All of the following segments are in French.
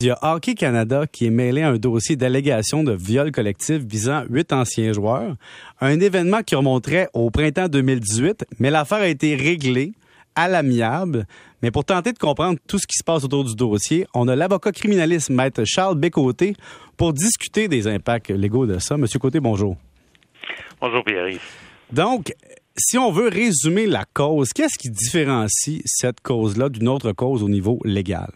Il y a Hockey Canada qui est mêlé à un dossier d'allégation de viol collectif visant huit anciens joueurs. Un événement qui remonterait au printemps 2018, mais l'affaire a été réglée à l'amiable. Mais pour tenter de comprendre tout ce qui se passe autour du dossier, on a l'avocat criminaliste maître Charles Bécoté pour discuter des impacts légaux de ça. Monsieur Côté, bonjour. Bonjour Pierre. Donc, si on veut résumer la cause, qu'est-ce qui différencie cette cause-là d'une autre cause au niveau légal?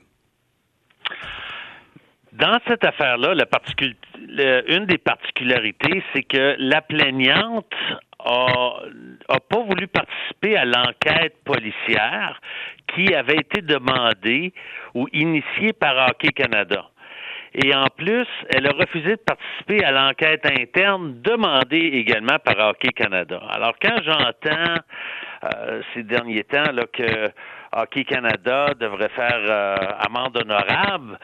Dans cette affaire-là, une des particularités, c'est que la plaignante a, a pas voulu participer à l'enquête policière qui avait été demandée ou initiée par Hockey Canada. Et en plus, elle a refusé de participer à l'enquête interne demandée également par Hockey Canada. Alors quand j'entends euh, ces derniers temps que Hockey Canada devrait faire euh, amende honorable,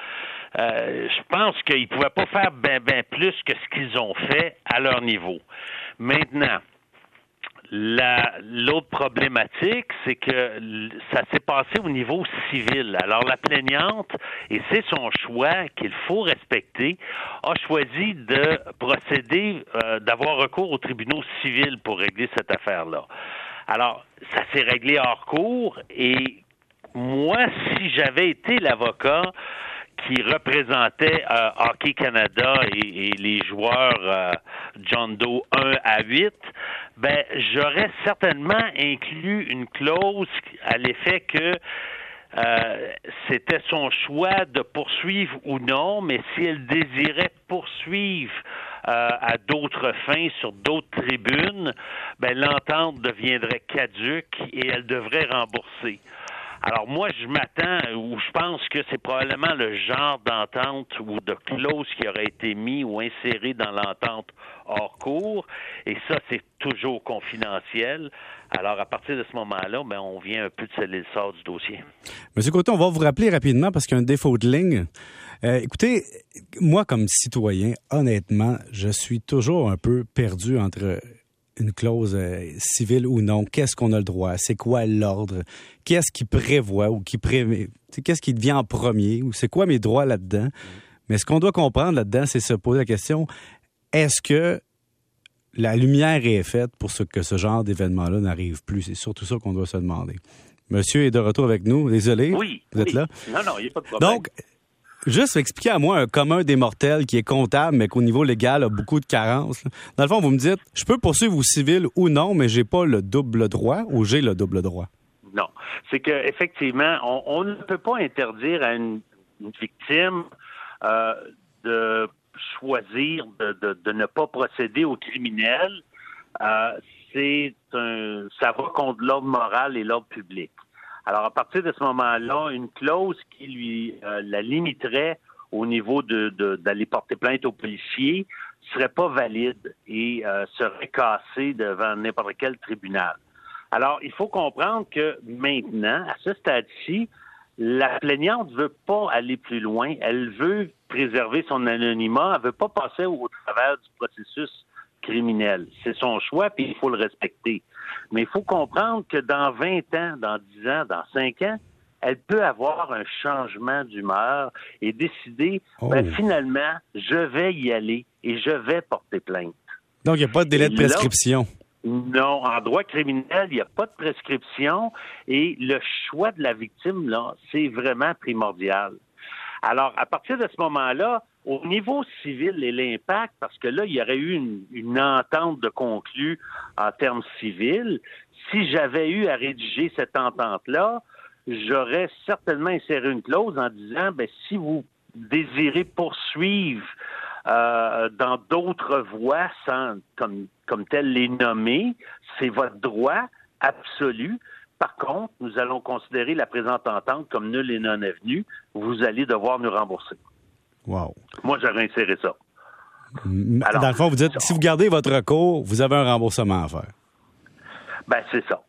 euh, je pense qu'ils ne pouvaient pas faire bien ben plus que ce qu'ils ont fait à leur niveau. Maintenant, l'autre problématique, c'est que ça s'est passé au niveau civil. Alors la plaignante, et c'est son choix qu'il faut respecter, a choisi de procéder, euh, d'avoir recours aux tribunaux civils pour régler cette affaire-là. Alors, ça s'est réglé hors cours et moi, si j'avais été l'avocat, qui représentait euh, Hockey Canada et, les joueurs euh, John Doe 1 à 8, ben j'aurais certainement inclus une clause à l'effet que euh, c'était son choix de poursuivre ou non, mais si elle désirait poursuivre à d'autres fins sur d'autres tribunes, ben l'entente deviendrait caduque et elle devrait rembourser. Alors moi, je m'attends ou je pense que c'est probablement le genre d'entente ou de clause qui aurait été mis ou inséré dans l'entente hors cours, et ça, c'est toujours confidentiel. Alors, à partir de ce moment-là, ben, on vient un peu de sceller le sort du dossier. Monsieur Coton, on va vous rappeler rapidement parce qu'il y a un défaut de ligne. Euh, écoutez, moi, comme citoyen, honnêtement, je suis toujours un peu perdu entre une clause euh, civile ou non, qu'est-ce qu'on a le droit, c'est quoi l'ordre, qu'est-ce qui prévoit ou qui prévoit, qu'est-ce qui devient en premier ou c'est quoi mes droits là-dedans? Mais ce qu'on doit comprendre là-dedans, c'est se poser la question, est-ce que la lumière est faite pour ce que ce genre d'événement-là n'arrive plus? C'est surtout ça qu'on doit se demander. Monsieur est de retour avec nous. Désolé. Oui. Vous êtes là? Non, non, il n'y a pas de problème. Donc, Juste expliquer à moi un commun des mortels qui est comptable, mais qu'au niveau légal a beaucoup de carences. Dans le fond, vous me dites, je peux poursuivre au civil ou non, mais j'ai pas le double droit ou j'ai le double droit? Non. C'est qu'effectivement, on, on, ne peut pas interdire à une, victime euh, de choisir de, ne pas procéder au criminel. Euh, c'est ça va contre l'ordre moral et l'ordre public. Alors, à partir de ce moment-là, une clause qui lui euh, la limiterait au niveau de, d'aller porter plainte aux policiers serait pas valide et euh, serait cassée devant n'importe quel tribunal. Alors, il faut comprendre que maintenant, à ce stade-ci, la plaignante veut pas aller plus loin. Elle veut préserver son anonymat. Elle veut pas passer au travers du processus criminel. C'est son choix, puis il faut le respecter. Mais il faut comprendre que dans 20 ans, dans 10 ans, dans 5 ans, elle peut avoir un changement d'humeur et décider, ben, oh. finalement, je vais y aller et je vais porter plainte. Donc, il n'y a pas de délai de prescription. non, en droit criminel, il n'y a pas de prescription et le choix de la victime, là, c'est vraiment primordial. Alors, à partir de ce moment-là, au niveau civil et l'impact, parce que là, il y aurait eu une, entente de conclu en termes civils, si j'avais eu à rédiger cette entente-là, j'aurais certainement inséré une clause en disant, ben, si vous désirez poursuivre euh, dans d'autres voies, sans comme, comme les nommer, c'est votre droit absolu. Par contre, nous allons considérer la présente entente comme nulle et non avenue. Vous allez devoir nous rembourser. Wow. Moi, j'aurais inséré ça. dans le fond, vous dites, si vous gardez votre recours, vous avez un remboursement à faire. Ben, c'est ça.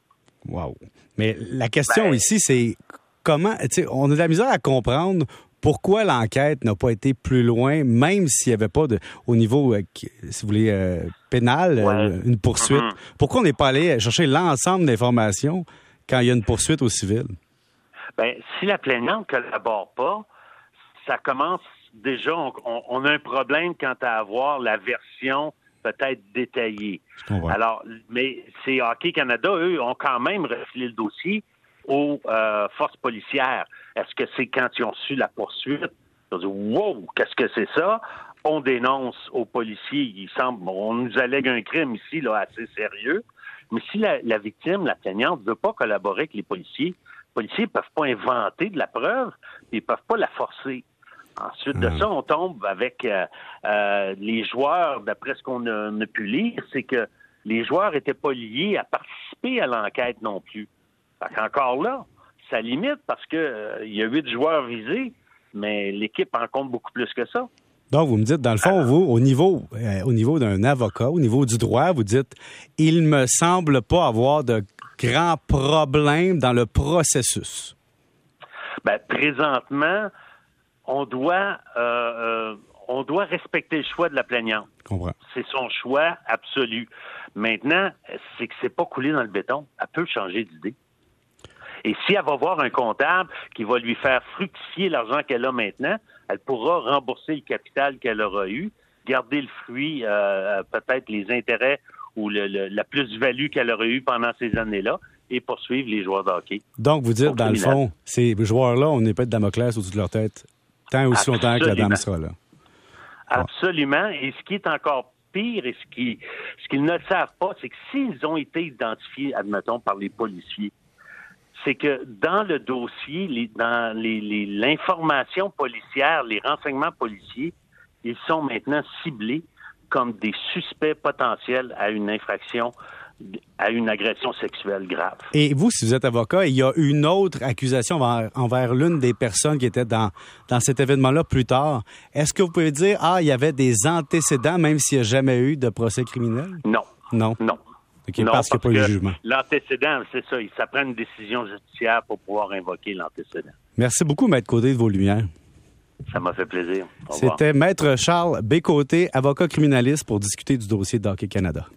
Wow. Mais la question ben- ici, c'est comment, on a de la misère à comprendre pourquoi l'enquête n'a pas été plus loin, même s'il n'y avait pas de, au niveau, euh, si vous voulez, euh, pénal, euh, une poursuite. Mm-hmm. Pourquoi on n'est pas allé chercher l'ensemble d'informations quand il y a une poursuite au civil? Ben, si la plaignante ne collabore pas, ça commence déjà, on, a un problème quant à avoir la version peut-être détaillée. Alors, mais c'est Hockey Canada, eux, ont quand même refilé le dossier aux euh, forces policières. Est-ce que c'est quand ils ont su la poursuite? Ils ont dit, wow, qu'est-ce que c'est ça? On dénonce aux policiers. Il semble, on nous allègue un crime ici, là, assez sérieux. Mais si la, victime, la plaignante, ne veut pas collaborer avec les policiers, les policiers ne peuvent pas inventer de la preuve, ils ne peuvent pas la forcer. Ensuite de hmm. ça, on tombe avec euh, euh, les joueurs, d'après ce qu'on a, pu lire, c'est que les joueurs n'étaient pas liés à participer à l'enquête non plus. Encore là, ça limite parce que euh, il y a huit joueurs visés, mais l'équipe en compte beaucoup plus que ça. Donc, vous me dites, dans le fond, vous, au niveau, au niveau d'un avocat, au niveau du droit, vous dites, il me semble pas avoir de grands problèmes dans le processus. Ben, présentement, on doit, euh, euh, on doit respecter le choix de la plaignante. C'est son choix absolu. Maintenant, c'est que c'est pas coulé dans le béton. Elle peut changer d'idée. Et si elle va voir un comptable qui va lui faire fructifier l'argent qu'elle a maintenant, elle pourra rembourser le capital qu'elle aura eu, garder le fruit, euh, peut-être les intérêts ou la plus-value qu'elle aurait eu pendant ces années-là et poursuivre les joueurs de hockey. Donc, vous dites, dans le fond, ces joueurs-là, on n'est pas de Damoclès au-dessus de leur tête Tant aussi longtemps que la dame sera là. Absolument. Et ce qui est encore pire et ce qu'ils ce qu'ils ne savent pas, c'est que s'ils ont été identifiés, admettons, par les policiers, c'est que dans le dossier, les, dans l'information les, policière, les renseignements policiers, ils sont maintenant ciblés comme des suspects potentiels à une infraction à une agression sexuelle grave. Et vous, si vous êtes avocat, il y a une autre accusation envers, l'une des personnes qui était dans, dans cet événement-là plus tard. Est-ce que vous pouvez dire, ah, il y avait des antécédents, même s'il n'y a jamais eu de procès criminel? Non. Non? Non. parce qu'il n'y a pas eu de jugement. L'antécédent, c'est ça. Ça prend une décision judiciaire pour pouvoir invoquer l'antécédent. Merci beaucoup, Maître Côté, de vos lumières. Ça m'a fait plaisir. C'était Maître Charles Bécoté, avocat criminaliste, pour discuter du dossier d'Hockey Canada.